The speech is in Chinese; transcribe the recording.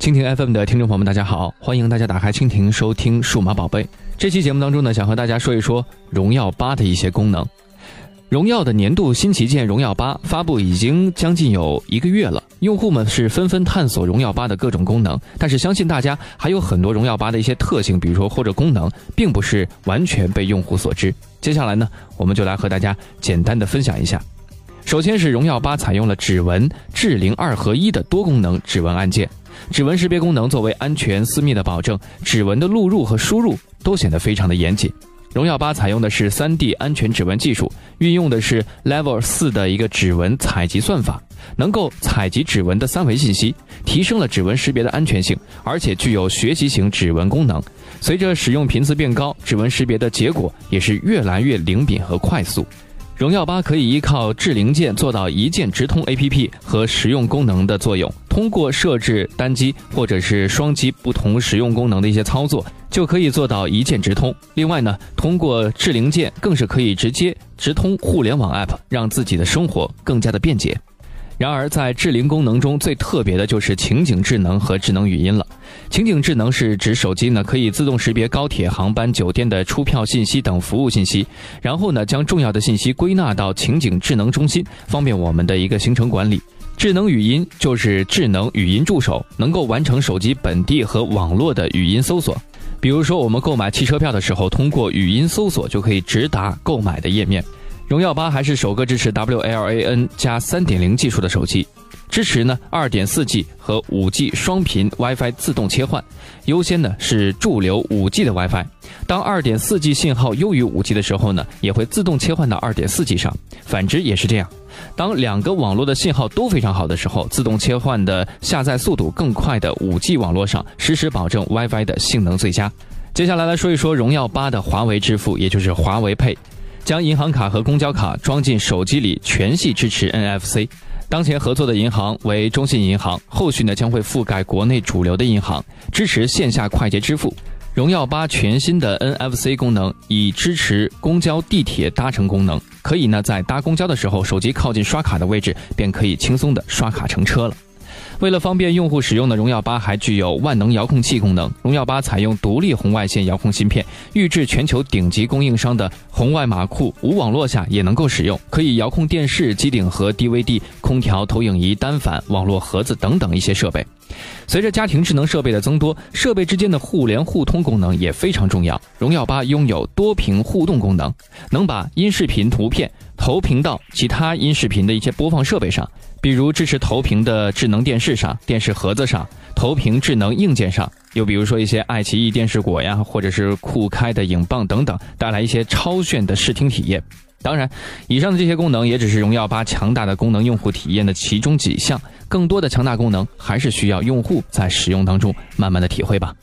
蜻蜓 FM 的听众朋友们，大家好，欢迎大家打开蜻蜓收听数码宝贝。这期节目当中呢，想和大家说一说荣耀八的一些功能。荣耀的年度新旗舰荣耀八发布已经将近有一个月了，用户们是纷纷探索荣耀八的各种功能，但是相信大家还有很多荣耀八的一些特性，比如说或者功能，并不是完全被用户所知。接下来呢，我们就来和大家简单的分享一下。首先是荣耀八采用了指纹、智灵二合一的多功能指纹按键。指纹识别功能作为安全私密的保证，指纹的录入和输入都显得非常的严谨。荣耀八采用的是 3D 安全指纹技术，运用的是 Level 四的一个指纹采集算法，能够采集指纹的三维信息，提升了指纹识别的安全性，而且具有学习型指纹功能。随着使用频次变高，指纹识别的结果也是越来越灵敏和快速。荣耀八可以依靠智灵键做到一键直通 APP 和实用功能的作用。通过设置单击或者是双击不同使用功能的一些操作，就可以做到一键直通。另外呢，通过智灵键更是可以直接直通互联网 App，让自己的生活更加的便捷。然而，在智灵功能中最特别的就是情景智能和智能语音了。情景智能是指手机呢可以自动识别高铁、航班、酒店的出票信息等服务信息，然后呢将重要的信息归纳到情景智能中心，方便我们的一个行程管理。智能语音就是智能语音助手，能够完成手机本地和网络的语音搜索。比如说，我们购买汽车票的时候，通过语音搜索就可以直达购买的页面。荣耀八还是首个支持 WLAN 加三点零技术的手机，支持呢二点四 G 和五 G 双频 WiFi 自动切换，优先呢是驻留五 G 的 WiFi。当二点四 G 信号优于五 G 的时候呢，也会自动切换到二点四 G 上，反之也是这样。当两个网络的信号都非常好的时候，自动切换的下载速度更快的五 G 网络上，实时保证 WiFi 的性能最佳。接下来来说一说荣耀八的华为支付，也就是华为 Pay。将银行卡和公交卡装进手机里，全系支持 NFC。当前合作的银行为中信银行，后续呢将会覆盖国内主流的银行，支持线下快捷支付。荣耀八全新的 NFC 功能已支持公交、地铁搭乘功能，可以呢在搭公交的时候，手机靠近刷卡的位置，便可以轻松的刷卡乘车了。为了方便用户使用的荣耀八还具有万能遥控器功能。荣耀八采用独立红外线遥控芯片，预制全球顶级供应商的红外码库，无网络下也能够使用，可以遥控电视、机顶盒、DVD、空调、投影仪、单反、网络盒子等等一些设备。随着家庭智能设备的增多，设备之间的互联互通功能也非常重要。荣耀八拥有多屏互动功能，能把音视频图片投屏到其他音视频的一些播放设备上。比如支持投屏的智能电视上、电视盒子上、投屏智能硬件上，又比如说一些爱奇艺电视果呀，或者是酷开的影棒等等，带来一些超炫的视听体验。当然，以上的这些功能也只是荣耀八强大的功能用户体验的其中几项，更多的强大功能还是需要用户在使用当中慢慢的体会吧。